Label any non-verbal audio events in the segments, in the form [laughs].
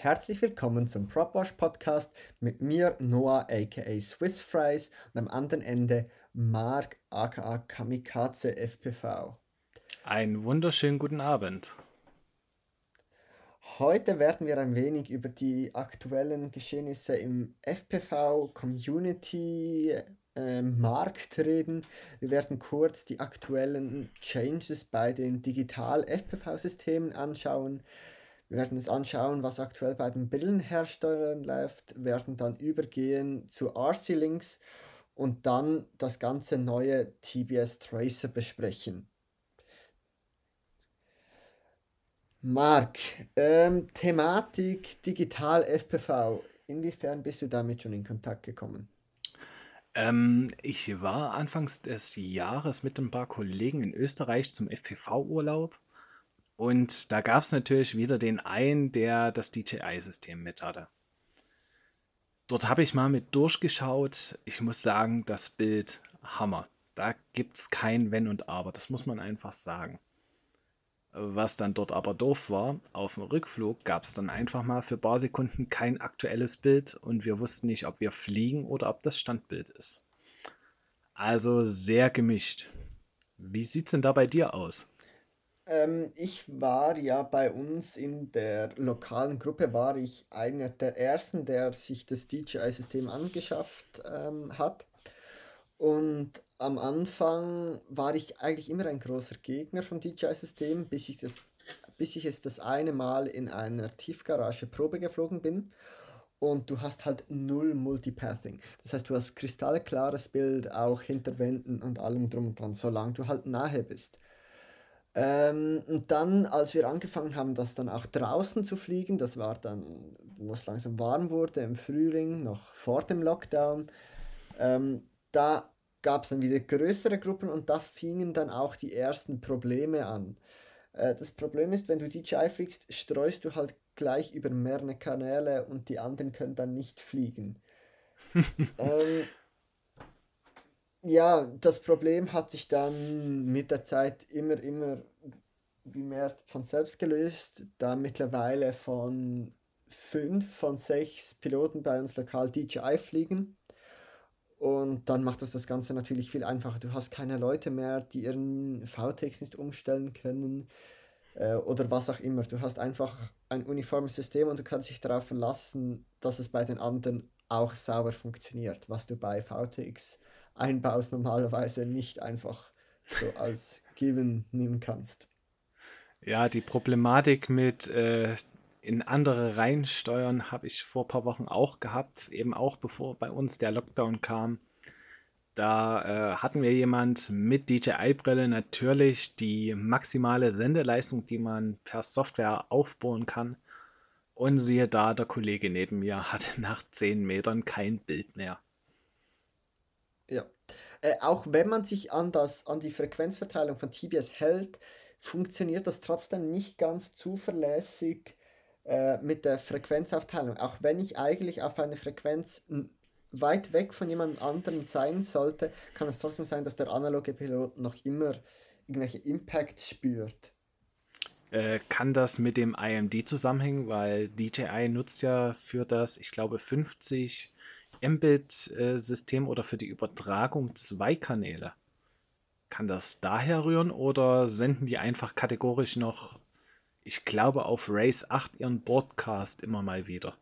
Herzlich willkommen zum PropWash Podcast mit mir, Noah aka Swiss Fries und am anderen Ende Mark aka Kamikaze FPV. Einen wunderschönen guten Abend. Heute werden wir ein wenig über die aktuellen Geschehnisse im FPV Community äh, Markt reden. Wir werden kurz die aktuellen Changes bei den Digital FPV Systemen anschauen. Wir werden uns anschauen, was aktuell bei den Brillenherstellern läuft, werden dann übergehen zu RC-Links und dann das ganze neue TBS Tracer besprechen. Marc, ähm, Thematik Digital FPV. Inwiefern bist du damit schon in Kontakt gekommen? Ähm, ich war anfangs des Jahres mit ein paar Kollegen in Österreich zum FPV-Urlaub und da gab es natürlich wieder den einen, der das DJI-System mit hatte. Dort habe ich mal mit durchgeschaut. Ich muss sagen, das Bild Hammer. Da gibt es kein Wenn und Aber. Das muss man einfach sagen. Was dann dort aber doof war, auf dem Rückflug gab es dann einfach mal für ein paar Sekunden kein aktuelles Bild und wir wussten nicht, ob wir fliegen oder ob das Standbild ist. Also sehr gemischt. Wie sieht es denn da bei dir aus? Ähm, ich war ja bei uns in der lokalen Gruppe, war ich einer der ersten, der sich das DJI-System angeschafft ähm, hat. Und am Anfang war ich eigentlich immer ein großer Gegner vom DJI-System, bis ich bis ich es das eine Mal in einer Tiefgarage Probe geflogen bin. Und du hast halt null Multipathing. Das heißt, du hast kristallklares Bild auch hinter Wänden und allem drum und dran, solange du halt nahe bist. Ähm, und dann, als wir angefangen haben, das dann auch draußen zu fliegen, das war dann, wo es langsam warm wurde, im Frühling, noch vor dem Lockdown, ähm, da gab es dann wieder größere Gruppen und da fingen dann auch die ersten Probleme an. Äh, das Problem ist, wenn du DJI fliegst, streust du halt gleich über mehrere Kanäle und die anderen können dann nicht fliegen. [laughs] ähm, ja, das Problem hat sich dann mit der Zeit immer, immer wie mehr von selbst gelöst, da mittlerweile von fünf von sechs Piloten bei uns lokal DJI fliegen. Und dann macht das das Ganze natürlich viel einfacher. Du hast keine Leute mehr, die ihren VTX nicht umstellen können äh, oder was auch immer. Du hast einfach ein uniformes System und du kannst dich darauf verlassen, dass es bei den anderen auch sauber funktioniert, was du bei VTX einbaust, normalerweise nicht einfach so als Given nehmen kannst. Ja, die Problematik mit äh, in andere reinsteuern habe ich vor ein paar Wochen auch gehabt, eben auch bevor bei uns der Lockdown kam. Da äh, hatten wir jemand mit DJI-Brille natürlich die maximale Sendeleistung, die man per Software aufbauen kann. Und siehe da, der Kollege neben mir [laughs] hatte nach 10 Metern kein Bild mehr. Ja. Äh, auch wenn man sich an, das, an die Frequenzverteilung von TBS hält, funktioniert das trotzdem nicht ganz zuverlässig äh, mit der Frequenzaufteilung. Auch wenn ich eigentlich auf eine Frequenz weit weg von jemand anderem sein sollte, kann es trotzdem sein, dass der analoge Pilot noch immer irgendwelche Impacts spürt. Äh, kann das mit dem IMD zusammenhängen, weil DJI nutzt ja für das, ich glaube, 50 Mbit-System oder für die Übertragung zwei Kanäle. Kann das daher rühren oder senden die einfach kategorisch noch, ich glaube, auf Race 8 ihren Broadcast immer mal wieder?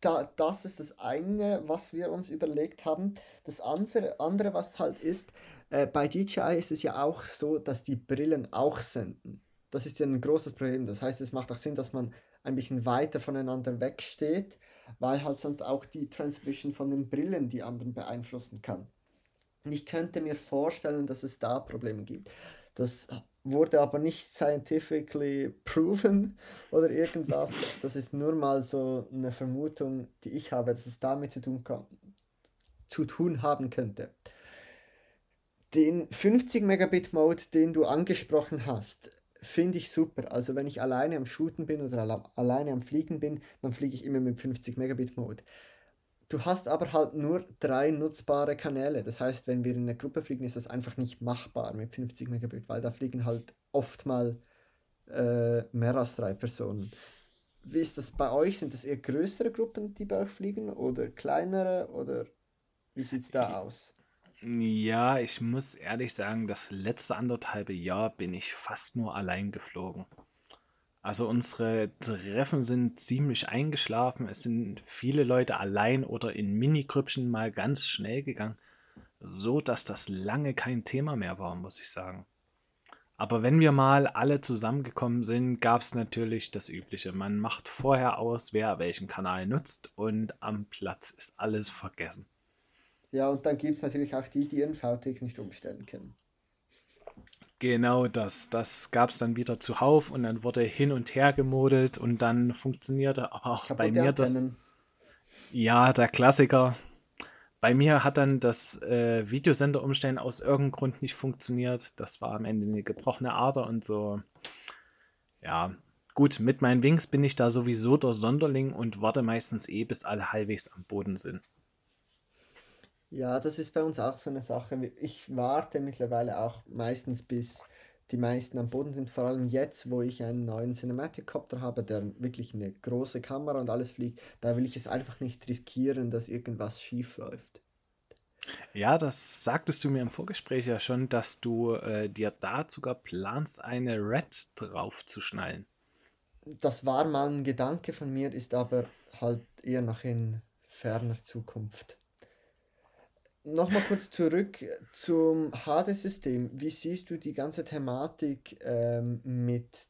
Da, das ist das eine, was wir uns überlegt haben. Das andere, andere was halt ist, äh, bei DJI ist es ja auch so, dass die Brillen auch senden. Das ist ja ein großes Problem. Das heißt, es macht auch Sinn, dass man ein bisschen weiter voneinander wegsteht, weil halt sonst auch die Transmission von den Brillen die anderen beeinflussen kann. Und ich könnte mir vorstellen, dass es da Probleme gibt. Das wurde aber nicht scientifically proven oder irgendwas. Das ist nur mal so eine Vermutung, die ich habe, dass es damit zu tun, kann, zu tun haben könnte. Den 50 Megabit Mode, den du angesprochen hast, finde ich super. Also wenn ich alleine am Shooten bin oder alle alleine am Fliegen bin, dann fliege ich immer mit 50 Megabit Mode. Du hast aber halt nur drei nutzbare Kanäle. Das heißt, wenn wir in einer Gruppe fliegen, ist das einfach nicht machbar mit 50 Megabit, weil da fliegen halt oft mal äh, mehr als drei Personen. wie ist das bei euch? Sind das eher größere Gruppen, die bei euch fliegen oder kleinere oder wie sieht es da aus? Ja, ich muss ehrlich sagen, das letzte anderthalbe Jahr bin ich fast nur allein geflogen. Also unsere Treffen sind ziemlich eingeschlafen. Es sind viele Leute allein oder in Minigrüppchen mal ganz schnell gegangen, so dass das lange kein Thema mehr war, muss ich sagen. Aber wenn wir mal alle zusammengekommen sind, gab es natürlich das Übliche. Man macht vorher aus, wer welchen Kanal nutzt und am Platz ist alles vergessen. Ja, und dann gibt es natürlich auch die, die ihren VTX nicht umstellen können. Genau das. Das gab es dann wieder zuhauf und dann wurde hin und her gemodelt und dann funktionierte aber auch bei mir das. Ja, der Klassiker. Bei mir hat dann das äh, Videosender umstellen aus irgendeinem Grund nicht funktioniert. Das war am Ende eine gebrochene Ader und so. Ja, gut, mit meinen Wings bin ich da sowieso der Sonderling und warte meistens eh, bis alle halbwegs am Boden sind. Ja, das ist bei uns auch so eine Sache. Ich warte mittlerweile auch meistens, bis die meisten am Boden sind. Vor allem jetzt, wo ich einen neuen Cinematic Copter habe, der wirklich eine große Kamera und alles fliegt, da will ich es einfach nicht riskieren, dass irgendwas schief läuft. Ja, das sagtest du mir im Vorgespräch ja schon, dass du äh, dir da sogar planst, eine Red draufzuschnallen. Das war mal ein Gedanke von mir, ist aber halt eher noch in ferner Zukunft. Nochmal kurz zurück zum HD-System. Wie siehst du die ganze Thematik ähm, mit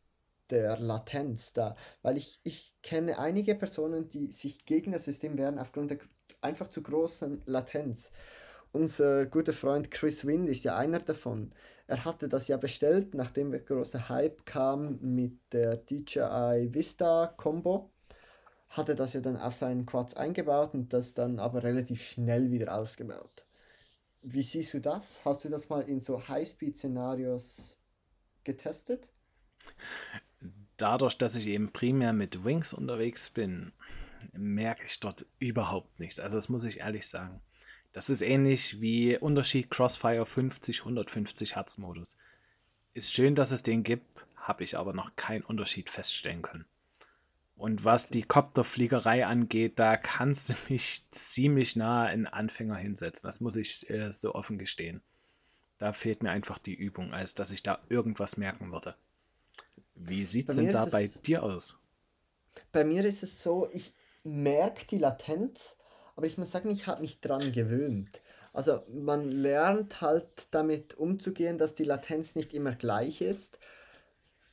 der Latenz da? Weil ich, ich kenne einige Personen, die sich gegen das System wehren aufgrund der einfach zu großen Latenz. Unser guter Freund Chris Wind ist ja einer davon. Er hatte das ja bestellt, nachdem der große Hype kam mit der DJI Vista Combo hatte das ja dann auf seinen Quads eingebaut und das dann aber relativ schnell wieder ausgebaut. Wie siehst du das? Hast du das mal in so Highspeed-Szenarios getestet? Dadurch, dass ich eben primär mit Wings unterwegs bin, merke ich dort überhaupt nichts. Also das muss ich ehrlich sagen. Das ist ähnlich wie Unterschied Crossfire 50, 150 Hertz Modus. Ist schön, dass es den gibt, habe ich aber noch keinen Unterschied feststellen können. Und was die Kopterfliegerei angeht, da kannst du mich ziemlich nah in Anfänger hinsetzen. Das muss ich äh, so offen gestehen. Da fehlt mir einfach die Übung, als dass ich da irgendwas merken würde. Wie sieht es denn da bei dir aus? Bei mir ist es so, ich merke die Latenz, aber ich muss sagen, ich habe mich dran gewöhnt. Also man lernt halt damit umzugehen, dass die Latenz nicht immer gleich ist.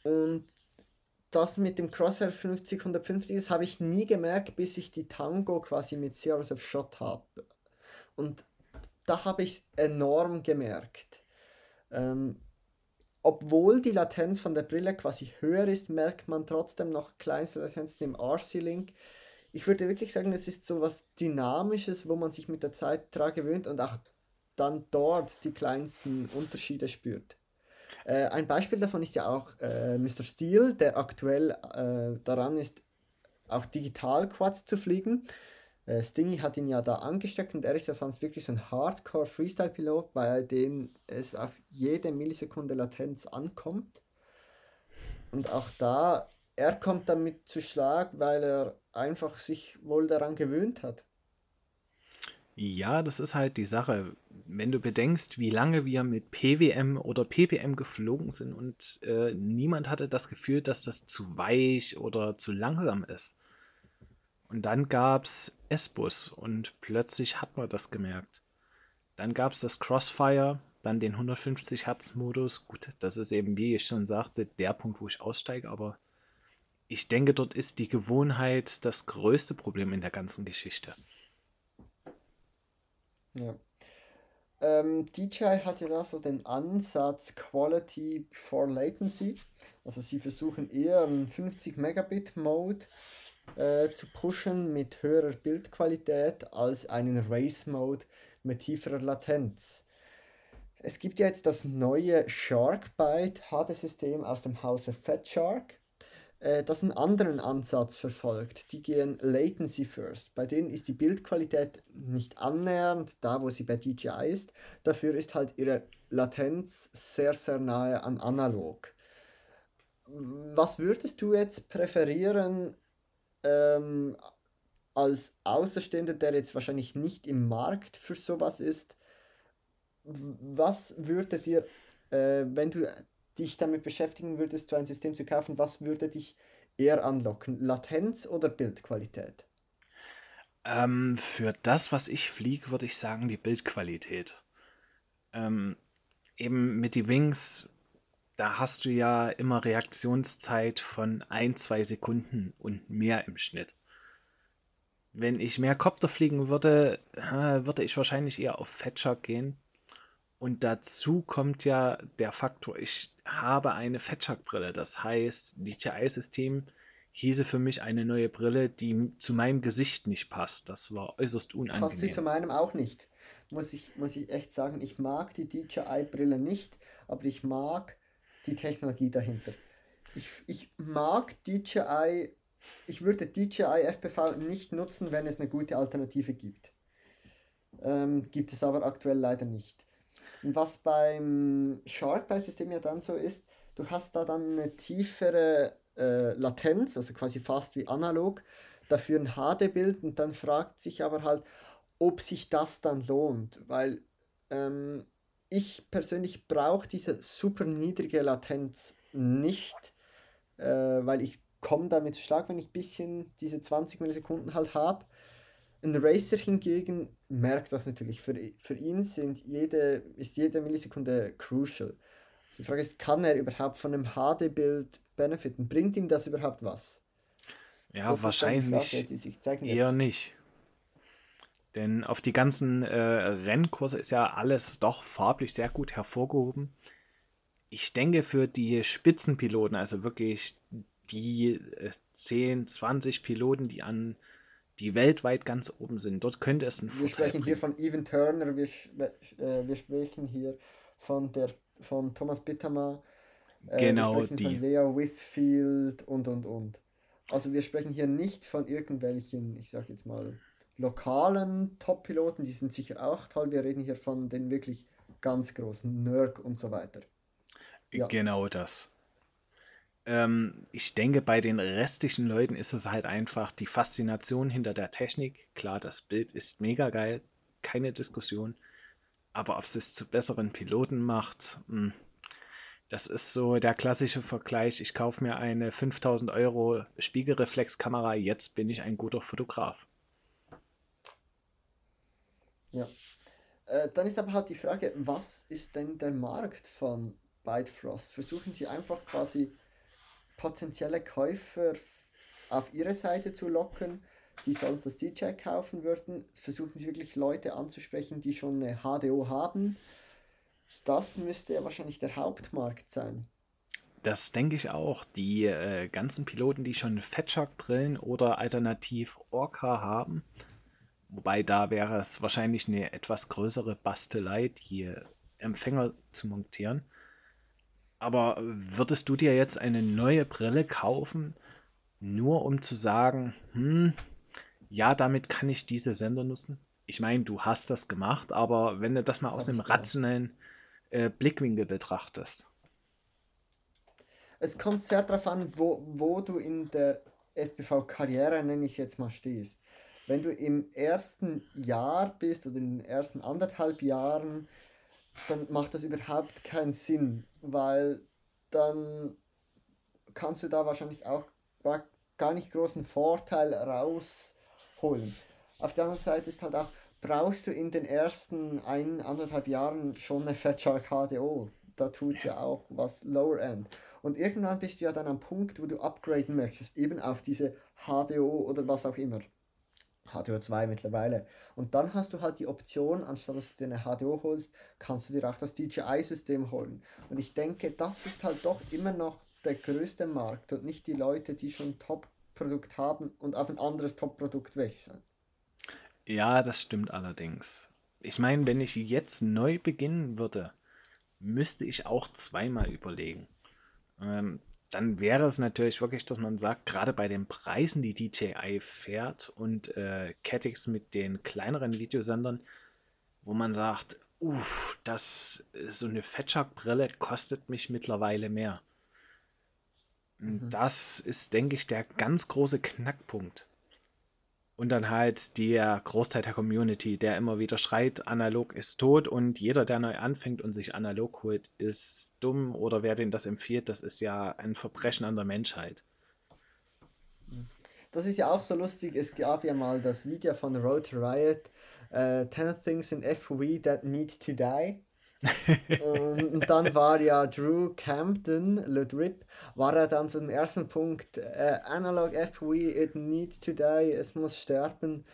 Und das mit dem Crosshair 50, 150 ist, habe ich nie gemerkt, bis ich die Tango quasi mit Zeros of Shot habe. Und da habe ich es enorm gemerkt. Ähm, obwohl die Latenz von der Brille quasi höher ist, merkt man trotzdem noch kleinste Latenzen im RC-Link. Ich würde wirklich sagen, es ist so was Dynamisches, wo man sich mit der Zeit daran gewöhnt und auch dann dort die kleinsten Unterschiede spürt. Äh, ein Beispiel davon ist ja auch äh, Mr. Steel, der aktuell äh, daran ist, auch digital Quads zu fliegen. Äh, Stingy hat ihn ja da angesteckt und er ist ja sonst wirklich so ein Hardcore-Freestyle-Pilot, bei dem es auf jede Millisekunde Latenz ankommt. Und auch da, er kommt damit zu Schlag, weil er einfach sich wohl daran gewöhnt hat. Ja, das ist halt die Sache. Wenn du bedenkst, wie lange wir mit PWM oder PPM geflogen sind und äh, niemand hatte das Gefühl, dass das zu weich oder zu langsam ist. Und dann gab es S-Bus und plötzlich hat man das gemerkt. Dann gab es das Crossfire, dann den 150 Hertz Modus. Gut, das ist eben, wie ich schon sagte, der Punkt, wo ich aussteige, aber ich denke, dort ist die Gewohnheit das größte Problem in der ganzen Geschichte. Ja. Ähm, DJI hat ja da so den Ansatz Quality before Latency. Also sie versuchen eher einen 50 Megabit Mode äh, zu pushen mit höherer Bildqualität als einen Race Mode mit tieferer Latenz. Es gibt ja jetzt das neue SharkBite HD-System aus dem Hause Fat Shark äh, das einen anderen Ansatz verfolgt. Die gehen Latency First. Bei denen ist die Bildqualität nicht annähernd da, wo sie bei DJI ist. Dafür ist halt ihre Latenz sehr, sehr nahe an analog. Was würdest du jetzt präferieren, ähm, als Außenstehender, der jetzt wahrscheinlich nicht im Markt für sowas ist, was würde dir, äh, wenn du dich damit beschäftigen würdest, so ein System zu kaufen, was würde dich eher anlocken? Latenz oder Bildqualität? Ähm, für das, was ich fliege, würde ich sagen, die Bildqualität. Ähm, eben mit die Wings, da hast du ja immer Reaktionszeit von ein, zwei Sekunden und mehr im Schnitt. Wenn ich mehr Copter fliegen würde, würde ich wahrscheinlich eher auf Fetcher gehen. Und dazu kommt ja der Faktor, ich habe eine Fettshark-Brille. Das heißt, DJI-System hieße für mich eine neue Brille, die zu meinem Gesicht nicht passt. Das war äußerst unangenehm. Passt sie zu meinem auch nicht. Muss ich, muss ich echt sagen, ich mag die DJI-Brille nicht, aber ich mag die Technologie dahinter. Ich, ich mag DJI, ich würde DJI FPV nicht nutzen, wenn es eine gute Alternative gibt. Ähm, gibt es aber aktuell leider nicht. Und was beim Sharkbite-System ja dann so ist, du hast da dann eine tiefere äh, Latenz, also quasi fast wie analog, dafür ein HD-Bild und dann fragt sich aber halt, ob sich das dann lohnt, weil ähm, ich persönlich brauche diese super niedrige Latenz nicht, äh, weil ich komme damit stark, wenn ich ein bisschen diese 20 Millisekunden halt habe. Ein Racer hingegen merkt das natürlich. Für, für ihn sind jede, ist jede Millisekunde crucial. Die Frage ist, kann er überhaupt von einem HD-Bild benefiten? Bringt ihm das überhaupt was? Ja, das wahrscheinlich Frage, eher nicht. Denn auf die ganzen äh, Rennkurse ist ja alles doch farblich sehr gut hervorgehoben. Ich denke, für die Spitzenpiloten, also wirklich die äh, 10, 20 Piloten, die an die weltweit ganz oben sind, dort könnte es ein Wir sprechen bringen. hier von Evan Turner, wir, äh, wir sprechen hier von, der, von Thomas Bittama, äh, genau, wir sprechen die. von Lea Whitfield und und und. Also wir sprechen hier nicht von irgendwelchen, ich sag jetzt mal, lokalen Top-Piloten, die sind sicher auch toll. Wir reden hier von den wirklich ganz großen, Nerd und so weiter. Ja. Genau das. Ähm, ich denke, bei den restlichen Leuten ist es halt einfach die Faszination hinter der Technik. Klar, das Bild ist mega geil, keine Diskussion. Aber ob es es zu besseren Piloten macht, hm, das ist so der klassische Vergleich. Ich kaufe mir eine 5000 Euro Spiegelreflexkamera, jetzt bin ich ein guter Fotograf. Ja. Äh, dann ist aber halt die Frage, was ist denn der Markt von Bytefrost? Versuchen Sie einfach quasi potenzielle Käufer auf Ihre Seite zu locken, die sonst das DJ kaufen würden? Versuchen Sie wirklich Leute anzusprechen, die schon eine HDO haben? Das müsste ja wahrscheinlich der Hauptmarkt sein. Das denke ich auch. Die äh, ganzen Piloten, die schon Fatshark-Brillen oder alternativ Orca haben, Wobei da wäre es wahrscheinlich eine etwas größere Bastelei, die Empfänger zu montieren. Aber würdest du dir jetzt eine neue Brille kaufen, nur um zu sagen, hm, ja, damit kann ich diese Sender nutzen? Ich meine, du hast das gemacht, aber wenn du das mal aus einem rationellen äh, Blickwinkel betrachtest. Es kommt sehr darauf an, wo, wo du in der FPV-Karriere, nenne ich es jetzt mal, stehst wenn du im ersten Jahr bist oder in den ersten anderthalb Jahren, dann macht das überhaupt keinen Sinn, weil dann kannst du da wahrscheinlich auch gar nicht großen Vorteil rausholen. Auf der anderen Seite ist halt auch, brauchst du in den ersten ein, anderthalb Jahren schon eine Fatshark HDO. Da tut ja auch was Lower End. Und irgendwann bist du ja dann am Punkt, wo du upgraden möchtest, eben auf diese HDO oder was auch immer. HDO2 mittlerweile. Und dann hast du halt die Option, anstatt dass du dir eine HDO holst, kannst du dir auch das DJI-System holen. Und ich denke, das ist halt doch immer noch der größte Markt und nicht die Leute, die schon Top-Produkt haben und auf ein anderes Top-Produkt wechseln. Ja, das stimmt allerdings. Ich meine, wenn ich jetzt neu beginnen würde, müsste ich auch zweimal überlegen. Ähm, dann wäre es natürlich wirklich, dass man sagt, gerade bei den Preisen, die DJI fährt und äh, Catix mit den kleineren Videosendern, wo man sagt, uff, das so eine Fettshark-Brille kostet mich mittlerweile mehr. Mhm. Das ist, denke ich, der ganz große Knackpunkt. Und dann halt der Großteil der Community, der immer wieder schreit, analog ist tot. Und jeder, der neu anfängt und sich analog holt, ist dumm. Oder wer den das empfiehlt, das ist ja ein Verbrechen an der Menschheit. Das ist ja auch so lustig, es gab ja mal das Video von Road Riot, uh, 10 Things in FPV That Need to Die und dann war ja Drew Campton, Le Drip, war er dann zum ersten Punkt, äh, Analog FPV, it needs to die, es muss sterben.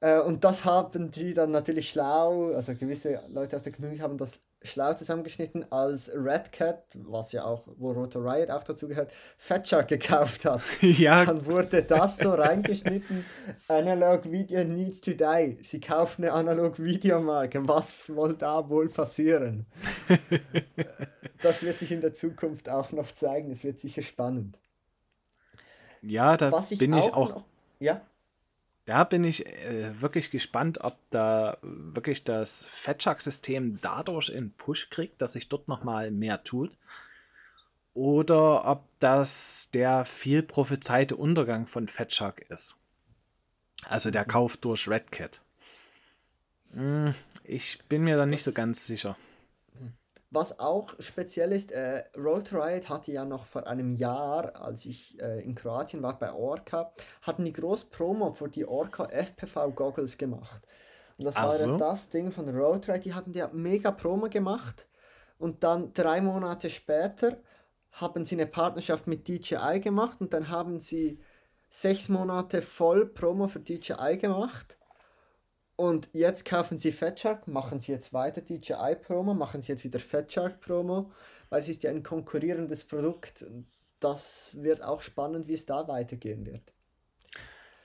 Äh, und das haben die dann natürlich schlau, also gewisse Leute aus der Community haben das schlau zusammengeschnitten, als Red Cat, was ja auch, wo Roto Riot auch dazu gehört, Fat Shark gekauft hat. [laughs] Ja. Dann wurde das so reingeschnitten, Analog Video needs to die. Sie kaufen eine Analog Videomarke. Was soll da wohl passieren? [laughs] das wird sich in der Zukunft auch noch zeigen. Es wird sicher spannend. Ja, da ich bin ich auch. Noch, ja? Da bin ich äh, wirklich gespannt, ob da wirklich das Fetchak-System dadurch einen Push kriegt, dass sich dort nochmal mehr tut. Oder ob das der viel prophezeite Untergang von Fetchak ist. Also der mhm. Kauf durch Redcat. Hm, ich bin mir da nicht so ganz sicher. Was auch speziell ist, äh, Road Riot hatte ja noch vor einem Jahr, als ich äh, in Kroatien war bei Orca, hatten die groß Promo für die Orca FPV Goggles gemacht. Und das Ach war so? ja das Ding von Road Riot, die hatten ja mega Promo gemacht. Und dann drei Monate später haben sie eine Partnerschaft mit DJI gemacht und dann haben sie sechs Monate voll Promo für DJI gemacht und jetzt kaufen sie Fat Shark, machen sie jetzt weiter DJI-Promo, machen sie jetzt wieder Fat Shark-Promo, weil es ist ja ein konkurrierendes Produkt. Das wird auch spannend, wie es da weitergehen wird.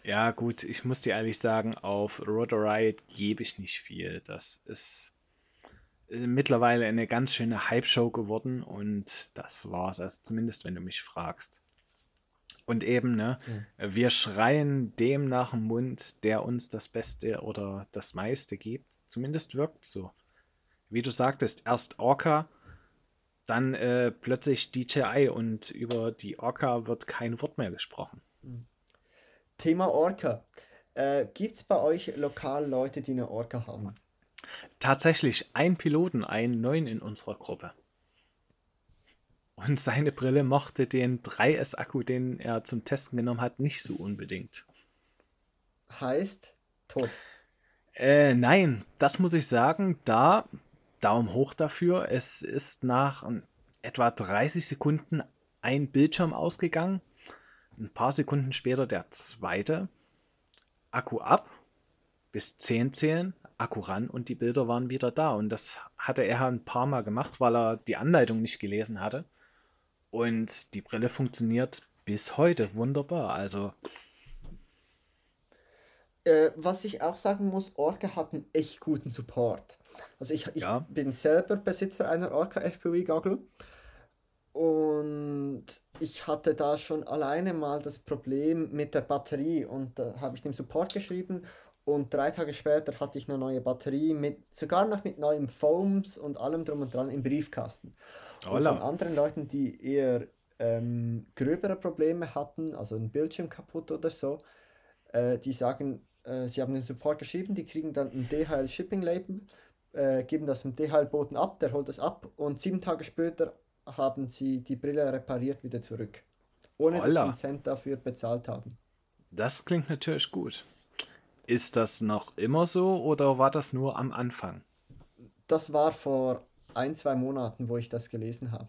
Ja, gut, ich muss dir ehrlich sagen, auf Rotor Riot gebe ich nicht viel. Das ist äh, mittlerweile eine ganz schöne Hype-Show geworden und das war's. Also zumindest, wenn du mich fragst. Und eben, ne, ja. wir schreien dem nach dem Mund, der uns das Beste oder das meiste gibt. Zumindest wirkt so. Wie du sagtest, erst Orca, dann äh, plötzlich DJI und über die Orca wird kein Wort mehr gesprochen. Mhm. Thema Orca. Äh, Gibt es bei euch lokal Leute, die eine Orca haben? Tatsächlich ein Piloten, einen neuen in unserer Gruppe. Und seine Brille mochte den 3S-Akku, den er zum Testen genommen hat, nicht so unbedingt. Heißt tot. Äh, nein, das muss ich sagen, da Daumen hoch dafür. Es ist nach etwa 30 Sekunden ein Bildschirm ausgegangen. Ein paar Sekunden später der zweite. Akku ab, bis 10 zählen, Akku ran und die Bilder waren wieder da. Und das hatte er ein paar Mal gemacht, weil er die Anleitung nicht gelesen hatte. Und die Brille funktioniert bis heute wunderbar. Also. Äh, was ich auch sagen muss, Orca hat einen echt guten Support. Also ich, ich ja. bin selber Besitzer einer Orca FPV Goggle und ich hatte da schon alleine mal das Problem mit der Batterie und da habe ich dem Support geschrieben und drei Tage später hatte ich eine neue Batterie mit sogar noch mit neuen Foams und allem drum und dran im Briefkasten. Und von anderen Leuten, die eher ähm, gröbere Probleme hatten, also ein Bildschirm kaputt oder so, äh, die sagen, äh, sie haben den Support geschrieben, die kriegen dann ein DHL Shipping Label, äh, geben das dem DHL-Boten ab, der holt es ab und sieben Tage später haben sie die Brille repariert wieder zurück. Ohne Holla. dass sie einen Cent dafür bezahlt haben. Das klingt natürlich gut. Ist das noch immer so oder war das nur am Anfang? Das war vor ein, zwei Monaten, wo ich das gelesen habe.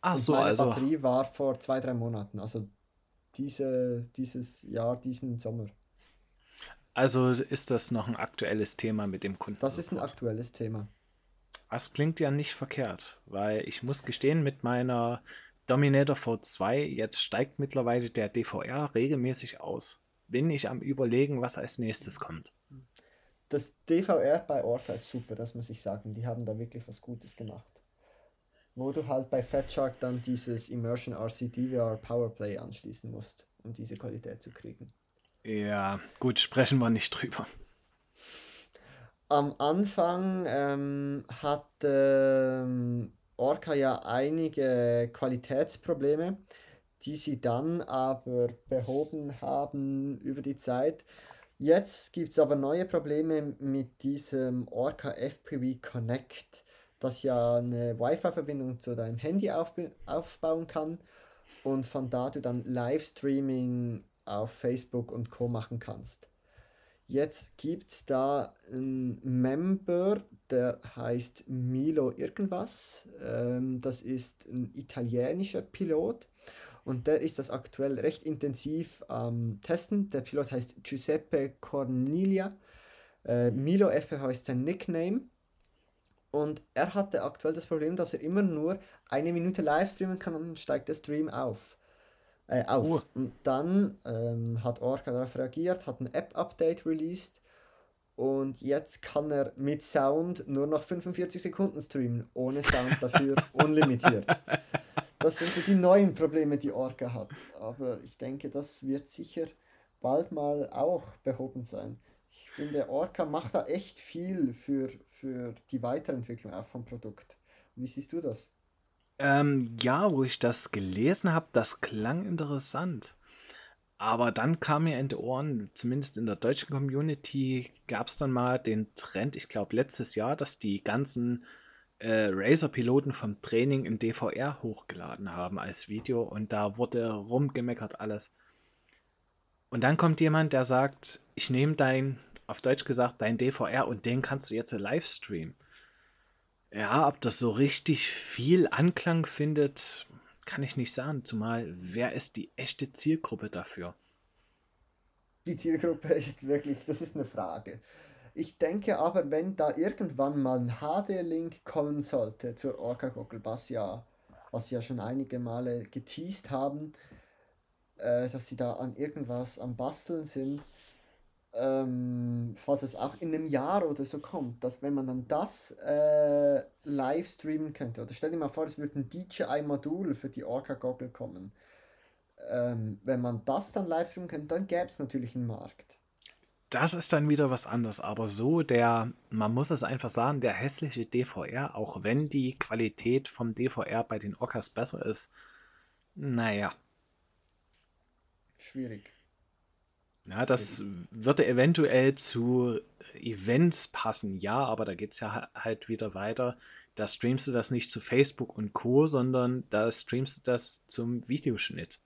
Ach Und so, meine also. Batterie war vor zwei, drei Monaten, also diese, dieses Jahr, diesen Sommer. Also ist das noch ein aktuelles Thema mit dem Kunden? Das ist ein aktuelles Thema. Das klingt ja nicht verkehrt, weil ich muss gestehen, mit meiner Dominator V2, jetzt steigt mittlerweile der DVR regelmäßig aus. Bin ich am überlegen, was als nächstes kommt das DVR bei Orca ist super, das muss ich sagen. Die haben da wirklich was Gutes gemacht. Wo du halt bei Fat Shark dann dieses Immersion RC DVR Powerplay anschließen musst, um diese Qualität zu kriegen. Ja, gut, sprechen wir nicht drüber. Am Anfang ähm, hat ähm, Orca ja einige Qualitätsprobleme. die sie dann aber behoben haben über die Zeit. Jetzt gibt es aber neue Probleme mit diesem Orca FPV Connect, das ja eine Wi-Fi-Verbindung zu deinem Handy aufbauen kann und von da du dann Livestreaming auf Facebook und Co. machen kannst. Jetzt gibt es da einen Member, der heißt Milo irgendwas. Ähm, das ist ein italienischer Pilot und der ist das aktuell recht intensiv am Testen. Der Pilot heißt Giuseppe Cornelia. Äh, Milo FPH ist sein Nickname. Und er hatte aktuell das Problem, dass er immer nur eine Minute live streamen kann und dann steigt der Stream auf äh, aus. Uh. Und dann ähm, hat Orca darauf reagiert, hat ein App-Update released und jetzt kann er mit Sound nur noch 45 Sekunden streamen, ohne Sound dafür [laughs] unlimitiert. Das sind so die neuen Probleme, die Orca hat. Aber ich denke, das wird sicher bald mal auch behoben sein. Ich finde, Orca macht da echt viel für, für die Weiterentwicklung auch vom Produkt. Wie siehst du das? Ähm, ja, wo ich das gelesen habe, das klang interessant. Aber dann kam mir in die Ohren, zumindest in der deutschen Community, gab es dann mal den Trend, ich glaube letztes Jahr, dass die ganzen äh, Razer-Piloten vom Training in DVR hochgeladen haben als Video und da wurde rumgemeckert alles. Und dann kommt jemand, der sagt, ich nehme dein, auf Deutsch gesagt, dein DVR und den kannst du jetzt live streamen. Ja, ob das so richtig viel Anklang findet, kann ich nicht sagen. Zumal, wer ist die echte Zielgruppe dafür? Die Zielgruppe ist wirklich, das ist eine Frage. Ich denke aber, wenn da irgendwann mal ein HD-Link kommen sollte zur Orca-Gockel, was ja, was ja schon einige Male geteased haben, äh, dass sie da an irgendwas am Basteln sind, ähm, falls es auch in einem Jahr oder so kommt, dass wenn man dann das äh, live streamen könnte, oder stell dir mal vor, es würde ein DJI-Modul für die Orca-Goggle kommen. Ähm, wenn man das dann live streamen könnte, dann gäbe es natürlich einen Markt. Das ist dann wieder was anderes, aber so der, man muss es einfach sagen, der hässliche DVR, auch wenn die Qualität vom DVR bei den Orcas besser ist, naja. Schwierig. Ja, das würde eventuell zu Events passen, ja, aber da geht es ja halt wieder weiter. Da streamst du das nicht zu Facebook und Co., sondern da streamst du das zum Videoschnitt,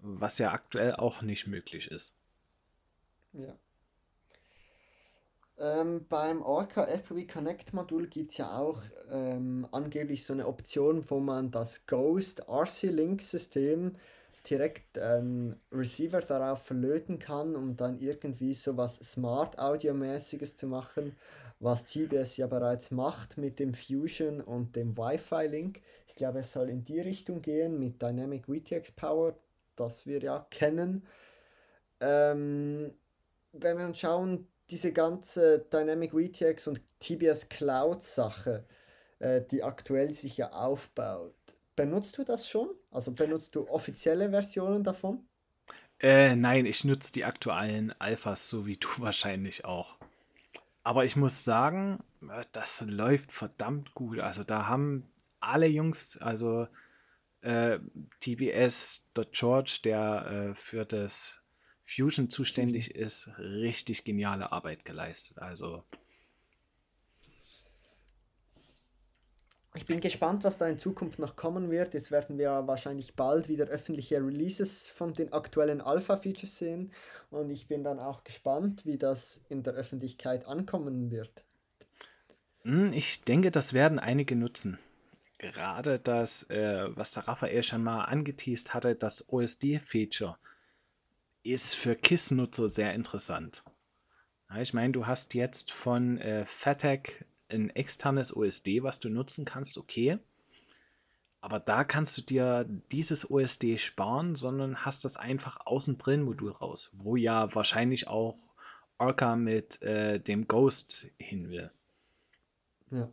was ja aktuell auch nicht möglich ist. Ja. Ähm, beim Orca FPV Connect Modul gibt es ja auch ähm, angeblich so eine Option, wo man das Ghost RC Link System direkt einen Receiver darauf verlöten kann, um dann irgendwie so was Smart Audio-mäßiges zu machen, was TBS ja bereits macht mit dem Fusion und dem Wi-Fi-Link. Ich glaube, es soll in die Richtung gehen mit Dynamic VTX Power, das wir ja kennen. Ähm, wenn wir uns schauen, diese ganze Dynamic VTX und TBS Cloud Sache, äh, die aktuell sich ja aufbaut, benutzt du das schon? Also benutzt du offizielle Versionen davon? Äh, nein, ich nutze die aktuellen Alphas, so wie [laughs] du wahrscheinlich auch. Aber ich muss sagen, äh, das läuft verdammt gut. Also da haben alle Jungs, also äh, TBS, George, der äh, für das Fusion zuständig ist, richtig geniale Arbeit geleistet. Also Ich bin gespannt, was da in Zukunft noch kommen wird. Jetzt werden wir wahrscheinlich bald wieder öffentliche Releases von den aktuellen Alpha-Features sehen. Und ich bin dann auch gespannt, wie das in der Öffentlichkeit ankommen wird. Hm, ich denke, das werden einige nutzen. Gerade das, äh, was der Raphael schon mal angeteased hatte, das OSD-Feature, ist für KISS-Nutzer sehr interessant. Ja, ich meine, du hast jetzt von äh, FATEC ein externes OSD, was du nutzen kannst, okay. Aber da kannst du dir dieses OSD sparen, sondern hast das einfach aus dem Brillenmodul raus, wo ja wahrscheinlich auch Orca mit äh, dem Ghost hin will. Ja.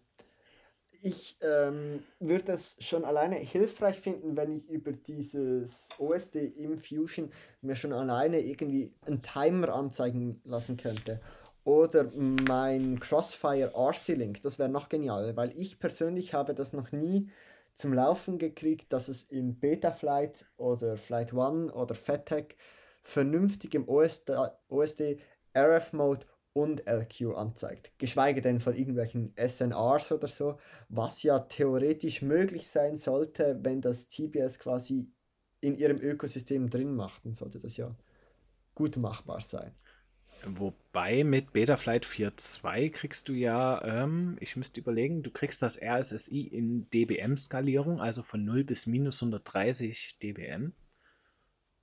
Ich ähm, würde es schon alleine hilfreich finden, wenn ich über dieses OSD im Fusion mir schon alleine irgendwie einen Timer anzeigen lassen könnte. Oder mein Crossfire RC-Link, das wäre noch genial, weil ich persönlich habe das noch nie zum Laufen gekriegt, dass es in Betaflight oder Flight One oder FATEC vernünftigem OSD, OSD RF-Mode und LQ anzeigt. Geschweige denn von irgendwelchen SNRs oder so, was ja theoretisch möglich sein sollte, wenn das TBS quasi in ihrem Ökosystem drin macht, dann sollte das ja gut machbar sein. Wobei mit Betaflight 4.2 kriegst du ja, ähm, ich müsste überlegen, du kriegst das RSSI in dBm-Skalierung, also von 0 bis minus 130 dBm.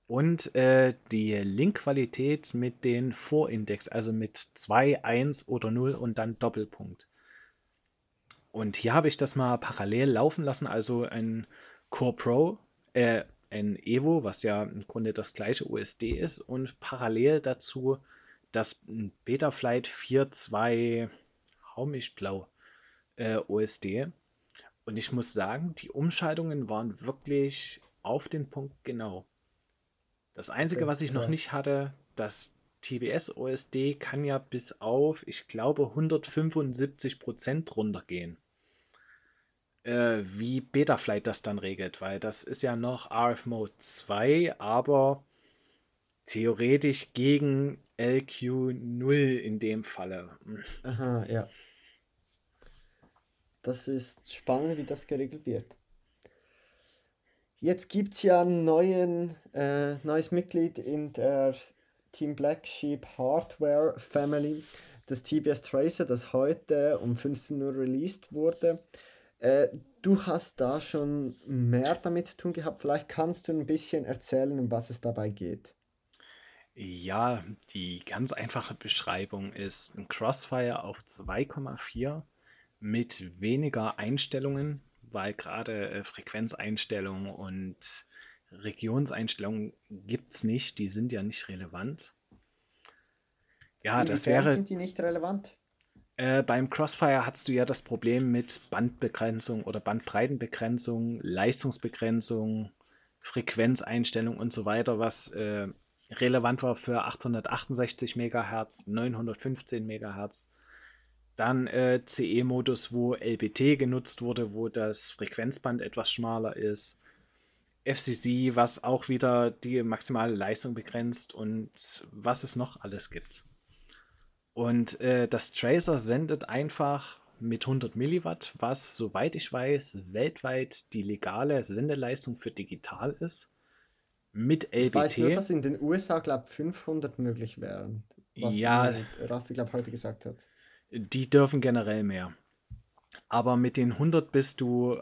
Und äh, die Linkqualität mit den Vorindex, also mit 2, 1 oder 0 und dann Doppelpunkt. Und hier habe ich das mal parallel laufen lassen, also ein Core Pro, äh, ein Evo, was ja im Grunde das gleiche USD ist, und parallel dazu das Betaflight 4.2 Haumischblau äh, OSD. Und ich muss sagen, die Umschaltungen waren wirklich auf den Punkt genau. Das Einzige, was ich noch nicht hatte, das TBS OSD kann ja bis auf, ich glaube, 175 Prozent runtergehen. Äh, wie Betaflight das dann regelt, weil das ist ja noch RF Mode 2, aber theoretisch gegen LQ0 in dem Falle. Aha, ja. Das ist spannend, wie das geregelt wird. Jetzt gibt es ja ein äh, neues Mitglied in der Team Black Sheep Hardware Family, das TBS Tracer, das heute um 15 Uhr released wurde. Äh, du hast da schon mehr damit zu tun gehabt. Vielleicht kannst du ein bisschen erzählen, um was es dabei geht. Ja, die ganz einfache Beschreibung ist ein Crossfire auf 2,4 mit weniger Einstellungen, weil gerade äh, Frequenzeinstellungen und Regionseinstellungen gibt es nicht, die sind ja nicht relevant. Ja, das wäre. sind die nicht relevant? Äh, beim Crossfire hast du ja das Problem mit Bandbegrenzung oder Bandbreitenbegrenzung, Leistungsbegrenzung, Frequenzeinstellung und so weiter, was äh, relevant war für 868 MHz, 915 MHz. Dann äh, CE-Modus, wo LBT genutzt wurde, wo das Frequenzband etwas schmaler ist. FCC, was auch wieder die maximale Leistung begrenzt und was es noch alles gibt. Und äh, das Tracer sendet einfach mit 100 Milliwatt, was, soweit ich weiß, weltweit die legale Sendeleistung für digital ist. Mit LBT. Ich weiß nur, dass in den USA, glaube ich, 500 möglich wären. Was ja, Raffi, glaube heute gesagt hat. Die dürfen generell mehr. Aber mit den 100 bist du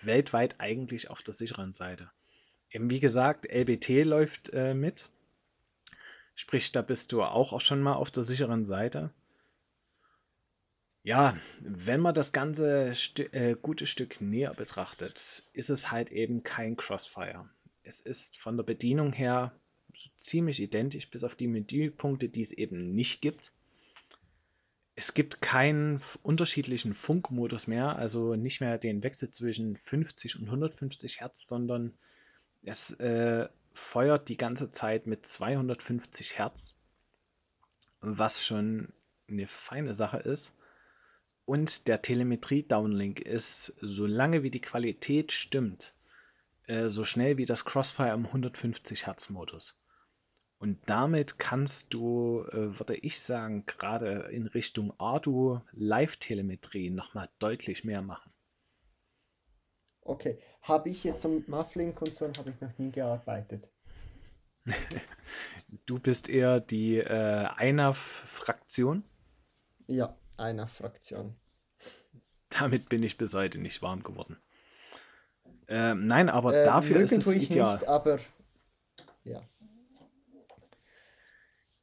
weltweit eigentlich auf der sicheren Seite. Eben wie gesagt, LBT läuft äh, mit. Sprich, da bist du auch, auch schon mal auf der sicheren Seite. Ja, wenn man das ganze St äh, gute Stück näher betrachtet, ist es halt eben kein Crossfire. Es ist von der Bedienung her so ziemlich identisch, bis auf die Menüpunkte, die es eben nicht gibt. Es gibt keinen unterschiedlichen Funkmodus mehr, also nicht mehr den Wechsel zwischen 50 und 150 Hertz, sondern es äh, feuert die ganze Zeit mit 250 Hertz, was schon eine feine Sache ist. Und der Telemetrie-Downlink ist, solange wie die Qualität stimmt, äh, so schnell wie das Crossfire im 150 Hertz Modus. Und damit kannst du, äh, würde ich sagen, gerade in Richtung Ardu Live-Telemetrie nochmal deutlich mehr machen. Okay, habe ich jetzt mit so habe ich noch nie gearbeitet. [laughs] du bist eher die äh, EINAF-Fraktion? Ja, EINAF-Fraktion. Damit bin ich bis heute nicht warm geworden. Ähm, nein, aber äh, dafür ist es ideal. Nicht, aber ja.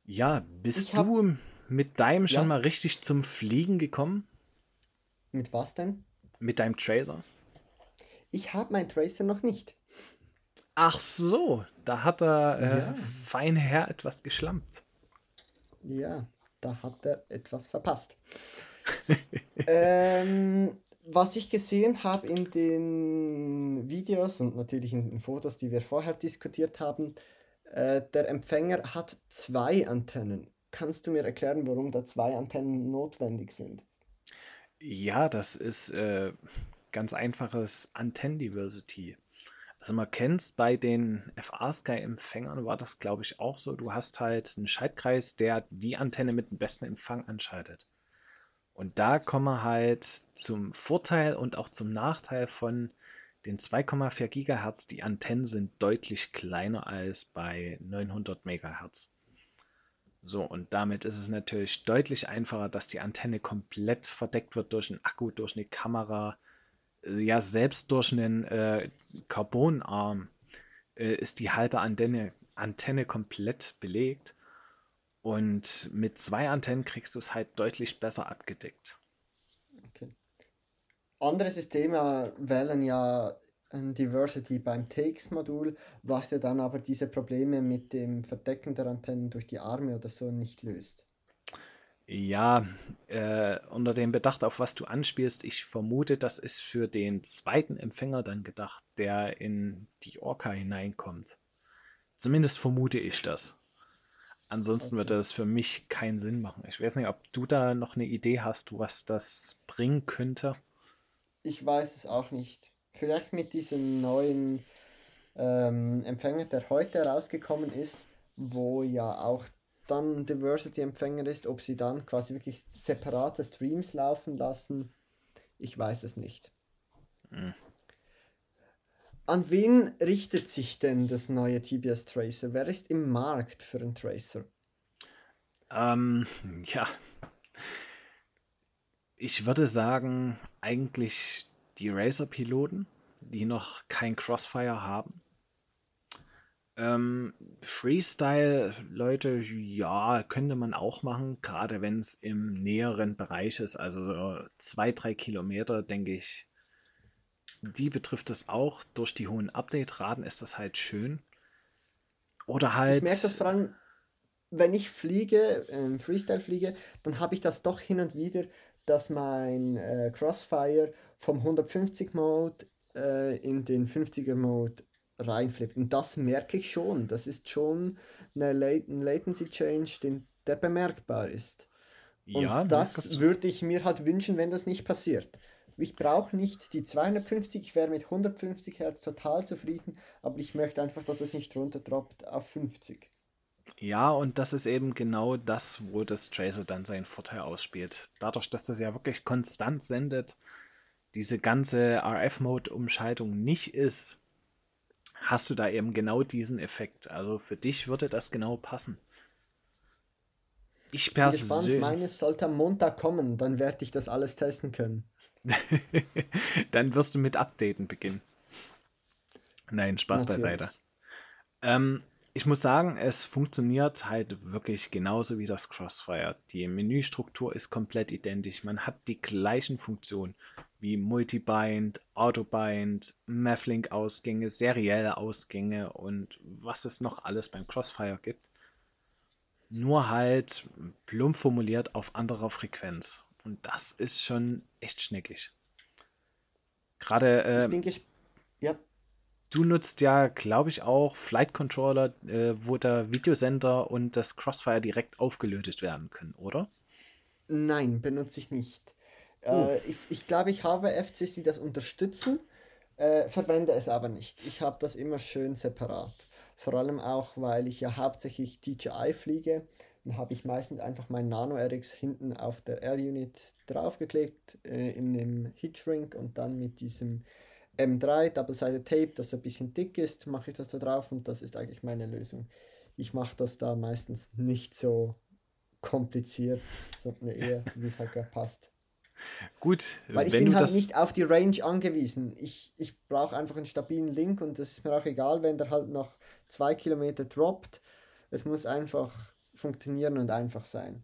Ja, bist hab, du mit deinem schon ja. mal richtig zum Fliegen gekommen? Mit was denn? Mit deinem Tracer? Ich habe meinen Tracer noch nicht. Ach so, da hat der äh, ja. feine Herr etwas geschlampt. Ja, da hat er etwas verpasst. [laughs] ähm, was ich gesehen habe in den Videos und natürlich in den Fotos, die wir vorher diskutiert haben, äh, der Empfänger hat zwei Antennen. Kannst du mir erklären, warum da zwei Antennen notwendig sind? Ja, das ist äh, ganz einfaches Antenn-Diversity. Also man kennt es bei den FA-Sky-Empfängern, war das glaube ich auch so. Du hast halt einen Schaltkreis, der die Antenne mit dem besten Empfang anschaltet. Und da kommen wir halt zum Vorteil und auch zum Nachteil von den 2,4 GHz. Die Antennen sind deutlich kleiner als bei 900 MHz. So, und damit ist es natürlich deutlich einfacher, dass die Antenne komplett verdeckt wird durch einen Akku, durch eine Kamera, ja, selbst durch einen äh, Carbonarm äh, ist die halbe Antenne, Antenne komplett belegt. Und mit zwei Antennen kriegst du es halt deutlich besser abgedeckt. Andere Systeme wählen ja ein Diversity beim Takes-Modul, was ja dann aber diese Probleme mit dem Verdecken der Antennen durch die Arme oder so nicht löst. Ja, äh, unter dem Bedacht, auf was du anspielst, ich vermute, das ist für den zweiten Empfänger dann gedacht, der in die Orca hineinkommt. Zumindest vermute ich das. Ansonsten würde Okay. es für mich keinen Sinn machen. Ich weiß nicht, ob du da noch eine Idee hast, was das bringen könnte. Ich weiß es auch nicht. Vielleicht mit diesem neuen ähm, Empfänger, der heute herausgekommen ist, wo ja auch dann Diversity-Empfänger ist, ob sie dann quasi wirklich separate Streams laufen lassen, ich weiß es nicht. Hm. An wen richtet sich denn das neue TBS Tracer? Wer ist im Markt für einen Tracer? Ähm, ja, ich würde sagen, eigentlich die Razer-Piloten, die noch kein Crossfire haben. Ähm, Freestyle-Leute, ja, könnte man auch machen, gerade wenn es im näheren Bereich ist, also so zwei, drei Kilometer, denke ich, die betrifft es auch. Durch die hohen Update-Raten ist das halt schön. Oder Ich merke das halt, vor allem, wenn ich fliege, ähm, Freestyle fliege, dann habe ich das doch hin und wieder, dass mein äh, Crossfire vom 150 Mode äh, in den 50er Mode reinflippt. Und das merke ich schon. Das ist schon eine Lat ein Latency Change, den, der bemerkbar ist. Und ja, das merkst würde ich mir halt wünschen, wenn das nicht passiert. Ich brauche nicht die 250, ich wäre mit 150 Hertz total zufrieden, aber ich möchte einfach, dass es nicht runterdroppt auf 50. Ja, und das ist eben genau das, wo das Tracer dann seinen Vorteil ausspielt. Dadurch, dass das ja wirklich konstant sendet, diese ganze RF-Mode-Umschaltung nicht ist, hast du da eben genau diesen Effekt. Also für dich würde das genau passen. Ich Ich bin gespannt, persönlich, meines sollte am Montag kommen, dann werde ich das alles testen können. [laughs] dann wirst du mit Updaten beginnen. Nein, Spaß beiseite. Natürlich. Ähm, ich muss sagen, es funktioniert halt wirklich genauso wie das Crossfire. Die Menüstruktur ist komplett identisch. Man hat die gleichen Funktionen wie Multibind, Autobind, Mavlink-Ausgänge, serielle Ausgänge und was es noch alles beim Crossfire gibt. Nur halt plump formuliert auf anderer Frequenz. Und das ist schon echt schneckig. Gerade Ich äh. Ja, Du nutzt ja, glaube ich, auch Flight Controller, äh, wo der Videosender und das Crossfire direkt aufgelötet werden können, oder? nein, benutze ich nicht. Oh, Äh, ich, ich glaube, ich habe FCs, die das unterstützen, äh, verwende es aber nicht. Ich habe das immer schön separat. Vor allem auch, weil ich ja hauptsächlich DJI fliege. Dann habe ich meistens einfach mein Nano RX hinten auf der R-Unit draufgeklebt, äh, in dem Heatshrink und dann mit diesem M3 Double-Sided Tape, das ein bisschen dick ist, mache ich das da drauf und das ist eigentlich meine Lösung. Ich mache das da meistens nicht so kompliziert, sondern eher, wie es halt gerade passt. gut, Weil ich bin halt das, nicht auf die Range angewiesen. Ich, ich brauche einfach einen stabilen Link und das ist mir auch egal, wenn der halt noch zwei Kilometer droppt. Es muss einfach funktionieren und einfach sein.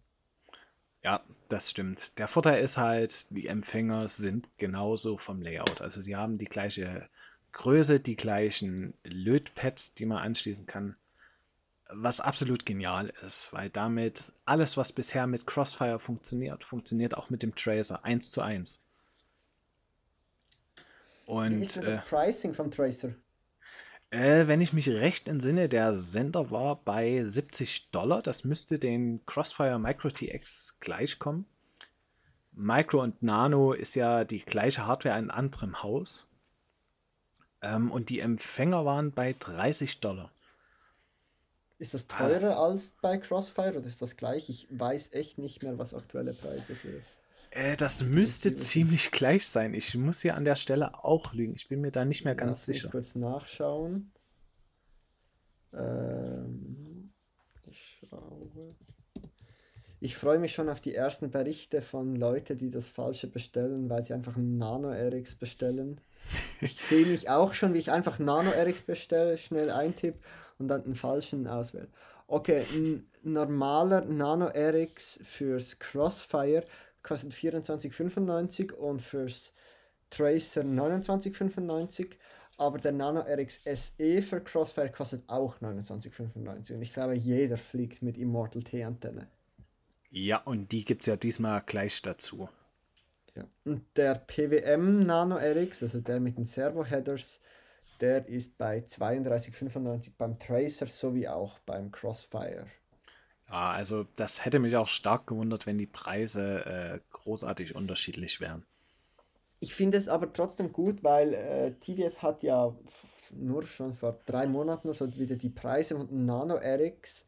Ja, das stimmt. Der Vorteil ist halt, die Empfänger sind genauso vom Layout. Also sie haben die gleiche Größe, die gleichen Lötpads, die man anschließen kann. Was absolut genial ist, weil damit alles, was bisher mit Crossfire funktioniert, funktioniert auch mit dem Tracer eins zu eins. Wie ist Und denn äh, das Pricing vom Tracer? Äh, wenn ich mich recht entsinne, der Sender war bei 70 Dollar. Das müsste den Crossfire Micro TX gleichkommen. Micro und Nano ist ja die gleiche Hardware in anderem Haus. Ähm, und die Empfänger waren bei 30 Dollar. Ist das teurer ah. als bei Crossfire oder ist das gleich? Ich weiß echt nicht mehr, was aktuelle Preise für. Äh, das müsste ziemlich gleich sein. Ich muss hier an der Stelle auch lügen. Ich bin mir da nicht mehr ganz Lass sicher. Ich kurz nachschauen. Ähm, ich schaue. Ich freue mich schon auf die ersten Berichte von Leuten, die das Falsche bestellen, weil sie einfach einen Nano RX bestellen. Ich [laughs] sehe mich auch schon, wie ich einfach Nano RX bestelle, schnell eintippe und dann einen falschen auswähle. Okay, ein normaler Nano RX fürs Crossfire kostet 24,95 und fürs Tracer 29,95. Aber der Nano RX SE für Crossfire kostet auch 29,95. Und ich glaube, jeder fliegt mit Immortal T-Antenne. Ja, und die gibt es ja diesmal gleich dazu. Ja. Und der PWM Nano RX, also der mit den Servo-Headers, der ist bei 32,95 beim Tracer sowie auch beim Crossfire. Ja, also das hätte mich auch stark gewundert, wenn die Preise äh, großartig unterschiedlich wären. Ich finde es aber trotzdem gut, weil äh, TVS hat ja nur schon vor drei Monaten so wieder die Preise von Nano RX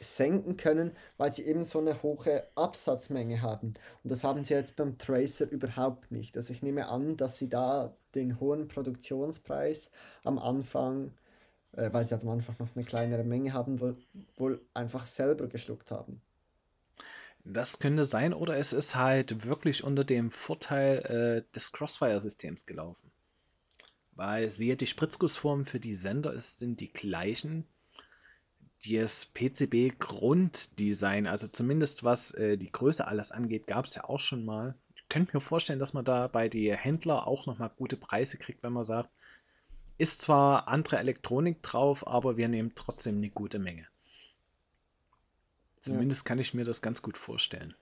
senken können, weil sie eben so eine hohe Absatzmenge haben. Und das haben sie jetzt beim Tracer überhaupt nicht. Also ich nehme an, dass sie da den hohen Produktionspreis am Anfang, äh, weil sie am Anfang noch eine kleinere Menge haben, wohl, wohl einfach selber geschluckt haben. Das könnte sein, oder es ist halt wirklich unter dem Vorteil äh, des Crossfire-Systems gelaufen. Weil siehe, die Spritzgussformen für die Sender ist, sind die gleichen, das PCB-Grunddesign, also zumindest was äh, die Größe alles angeht, gab es ja auch schon mal. Ich könnte mir vorstellen, dass man da bei den Händlern auch nochmal gute Preise kriegt, wenn man sagt, ist zwar andere Elektronik drauf, aber wir nehmen trotzdem eine gute Menge. Zumindest ja. kann ich mir das ganz gut vorstellen.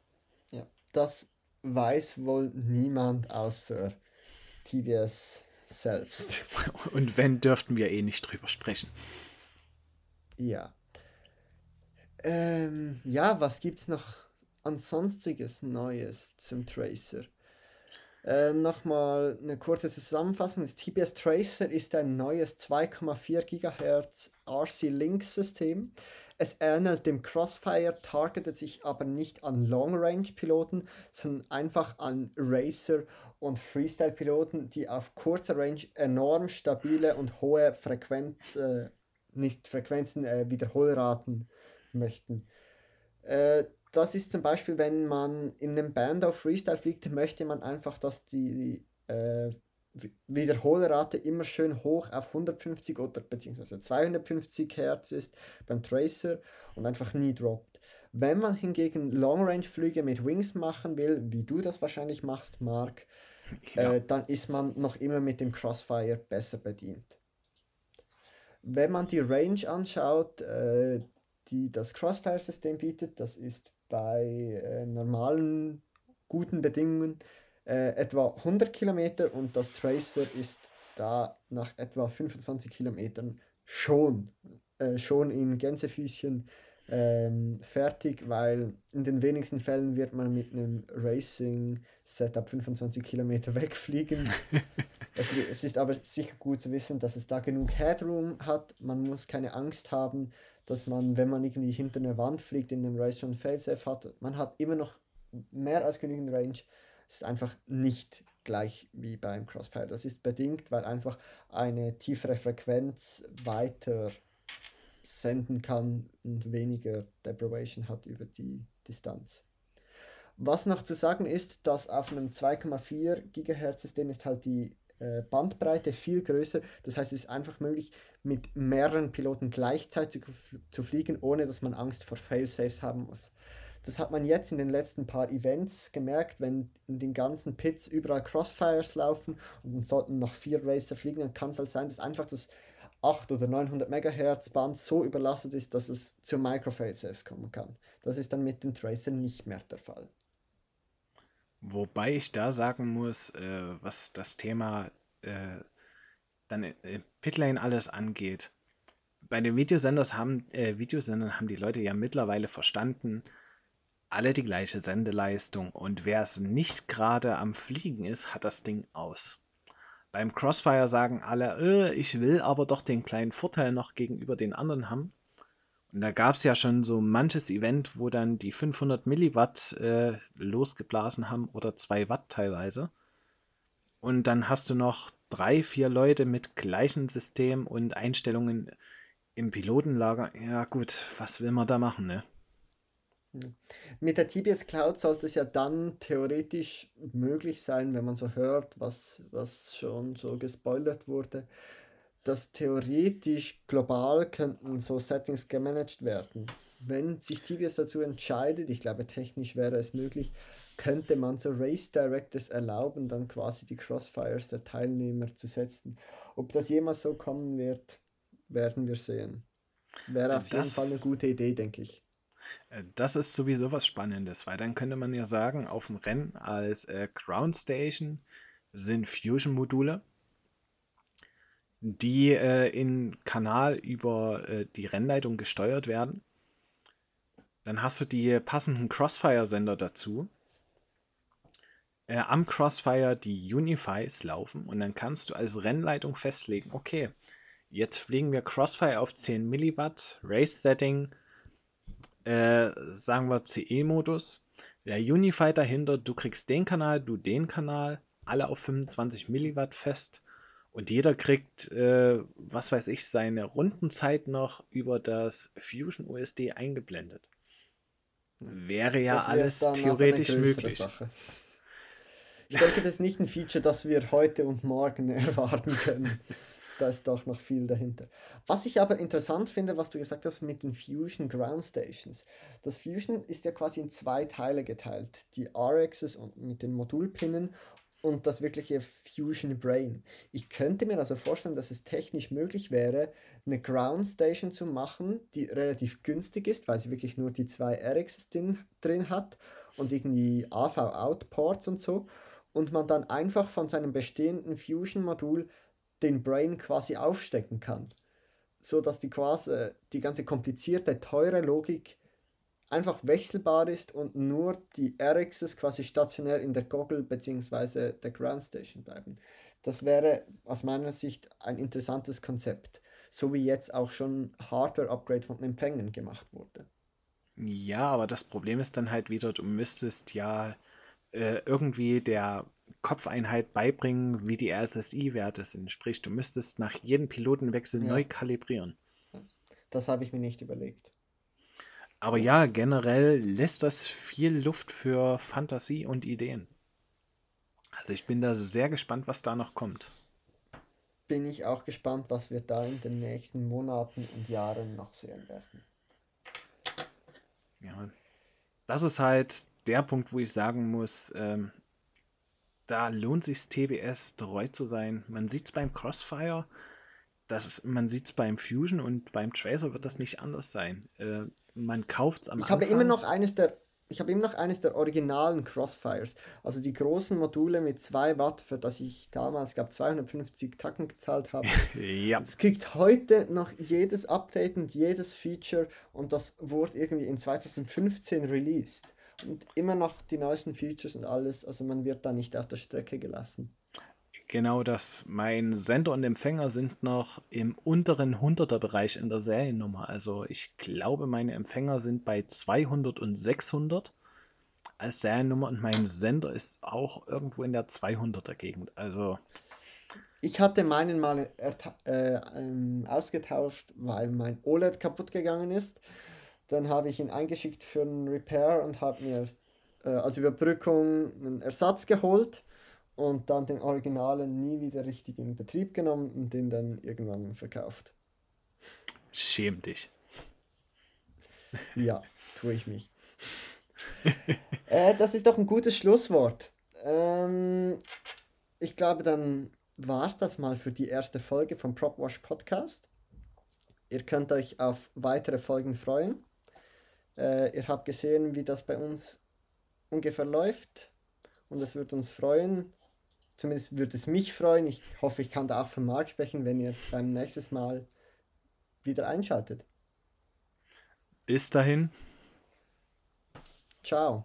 Ja, das weiß wohl niemand außer TVS selbst. [laughs] Und wenn, dürften wir eh nicht drüber sprechen. Ja. Ähm, ja, was gibt es noch an sonstiges Neues zum Tracer? Äh, Nochmal eine kurze Zusammenfassung. Das TBS Tracer ist ein neues 2,4 GHz RC-Link-System. Es ähnelt dem Crossfire, targetet sich aber nicht an Long-Range-Piloten, sondern einfach an Racer- und Freestyle-Piloten, die auf kurzer Range enorm stabile und hohe Frequenz, äh, nicht Frequenzen, äh, Wiederholraten möchten. Äh, das ist zum Beispiel, wenn man in einem Band auf Freestyle fliegt, möchte man einfach, dass die äh, Wiederholrate immer schön hoch auf 150 oder beziehungsweise 250 Hertz ist beim Tracer und einfach nie droppt. Wenn man hingegen Long-Range-Flüge mit Wings machen will, wie du das wahrscheinlich machst, Mark, ja. äh, dann ist man noch immer mit dem Crossfire besser bedient. Wenn man die Range anschaut, äh, die das Crossfire-System bietet. Das ist bei äh, normalen, guten Bedingungen äh, etwa 100 Kilometer und das Tracer ist da nach etwa 25 Kilometern schon, äh, schon in Gänsefüßchen ähm, fertig, weil in den wenigsten Fällen wird man mit einem Racing-Setup 25 Kilometer [laughs] wegfliegen. [laughs] es, es, ist aber sicher gut zu wissen, dass es da genug Headroom hat. Man muss keine Angst haben, dass man, wenn man irgendwie hinter einer Wand fliegt, in einem Race schon Failsafe hat. Man hat immer noch mehr als genügend Range. Es ist einfach nicht gleich wie beim Crossfire. Das ist bedingt, weil einfach eine tiefere Frequenz weiter senden kann und weniger Deprivation hat über die Distanz. Was noch zu sagen ist, dass auf einem 2,4 GHz System ist halt die Bandbreite viel größer. Das heißt, es ist einfach möglich, mit mehreren Piloten gleichzeitig zu fliegen, ohne dass man Angst vor Failsafes haben muss. Das hat man jetzt in den letzten paar Events gemerkt, wenn in den ganzen Pits überall Crossfires laufen und dann sollten noch vier Racer fliegen, dann kann es halt sein, dass einfach das 8 oder 900 MHz Band so überlastet ist, dass es zu Micro-Failsafes kommen kann. Das ist dann mit den Tracern nicht mehr der Fall. Wobei ich da sagen muss, äh, was das Thema äh, dann äh, Pitlane alles angeht. Bei den Videosenders haben, äh, Videosendern haben die Leute ja mittlerweile verstanden, alle die gleiche Sendeleistung und wer es nicht gerade am Fliegen ist, hat das Ding aus. Beim Crossfire sagen alle, äh, ich will aber doch den kleinen Vorteil noch gegenüber den anderen haben. Und da gab es ja schon so manches Event, wo dann die 500 Milliwatt äh, losgeblasen haben oder 2 Watt teilweise. Und dann hast du noch drei, vier Leute mit gleichem System und Einstellungen im Pilotenlager. Ja gut, was will man da machen, ne? Mit der TBS Cloud sollte es ja dann theoretisch möglich sein, wenn man so hört, was, was schon so gespoilert wurde, dass theoretisch global könnten so Settings gemanagt werden. Wenn sich TBS dazu entscheidet, ich glaube technisch wäre es möglich, könnte man so Race Directors erlauben, dann quasi die Crossfires der Teilnehmer zu setzen. Ob das jemals so kommen wird, werden wir sehen. Wäre auf das, jeden Fall eine gute Idee, denke ich. Äh, das ist sowieso was Spannendes, weil dann könnte man ja sagen, auf dem Rennen als äh, Ground Station sind Fusion-Module, die äh, in Kanal über äh, die Rennleitung gesteuert werden. Dann hast du die passenden Crossfire-Sender dazu. Äh, am Crossfire die Unifies laufen und dann kannst du als Rennleitung festlegen, okay, jetzt fliegen wir Crossfire auf 10 Milliwatt, Race Setting, äh, sagen wir CE-Modus. Der Unify dahinter, du kriegst den Kanal, du den Kanal, alle auf 25 Milliwatt fest. Und jeder kriegt, äh, was weiß ich, seine Rundenzeit noch über das Fusion USD eingeblendet. Wäre ja alles theoretisch möglich. Sache. Ich denke, das ist nicht ein Feature, das wir heute und morgen [laughs] erwarten können. da ist doch noch viel dahinter. Was ich aber interessant finde, was du gesagt hast mit den Fusion Ground Stations. Das Fusion ist ja quasi in zwei Teile geteilt. Die RXs und mit den Modulpinnen und das wirkliche Fusion Brain. Ich könnte mir also vorstellen, dass es technisch möglich wäre, eine Ground Station zu machen, die relativ günstig ist, weil sie wirklich nur die zwei RXs drin, drin hat und irgendwie AV-Out-Ports und so. Und man dann einfach von seinem bestehenden Fusion-Modul den Brain quasi aufstecken kann. So dass die quasi die ganze komplizierte, teure Logik einfach wechselbar ist und nur die RXs quasi stationär in der Goggle bzw. der Ground Station bleiben. Das wäre aus meiner Sicht ein interessantes Konzept, so wie jetzt auch schon Hardware-Upgrade von Empfängen gemacht wurde. Ja, aber das Problem ist dann halt wieder, du müsstest ja äh, irgendwie der Kopfeinheit beibringen, wie die RSSI-Werte sind. Sprich, du müsstest nach jedem Pilotenwechsel ja. neu kalibrieren. Das habe ich mir nicht überlegt. Aber ja, generell lässt das viel Luft für Fantasie und Ideen. Also ich bin da sehr gespannt, was da noch kommt. Bin ich auch gespannt, was wir da in den nächsten Monaten und Jahren noch sehen werden. Ja, das ist halt der Punkt, wo ich sagen muss, ähm, da lohnt sich TBS treu zu sein. Man sieht es beim Crossfire, das man sieht es beim Fusion und beim Tracer wird das nicht anders sein. Äh, man kauft es am ich Anfang. Habe immer noch eines der, ich habe immer noch eines der originalen Crossfires. Also die großen Module mit 2 Watt, für das ich damals, glaube 250 Tacken gezahlt habe. [laughs] ja. Es kriegt heute noch jedes Update und jedes Feature und das wurde irgendwie in 2015 released und immer noch die neuesten Features und alles. Also man wird da nicht auf der Strecke gelassen. Genau das. Mein Sender und Empfänger sind noch im unteren 100er Bereich in der Seriennummer. Also ich glaube, meine Empfänger sind bei 200 und 600 als Seriennummer und mein Sender ist auch irgendwo in der 200er Gegend. Also ich hatte meinen mal äh, ähm, ausgetauscht, weil mein OLED kaputt gegangen ist. Dann habe ich ihn eingeschickt für einen Repair und habe mir äh, als Überbrückung einen Ersatz geholt und dann den Originalen nie wieder richtig in Betrieb genommen und den dann irgendwann verkauft. Schäm dich. Ja, tue ich mich. [laughs] äh, das ist doch ein gutes Schlusswort. Ähm, ich glaube, dann war es das mal für die erste Folge vom PropWash Podcast. Ihr könnt euch auf weitere Folgen freuen. Äh, ihr habt gesehen, wie das bei uns ungefähr läuft und es würde uns freuen, zumindest würde es mich freuen. Ich hoffe, ich kann da auch von Marc sprechen, wenn ihr beim nächsten Mal wieder einschaltet. Bis dahin. Ciao.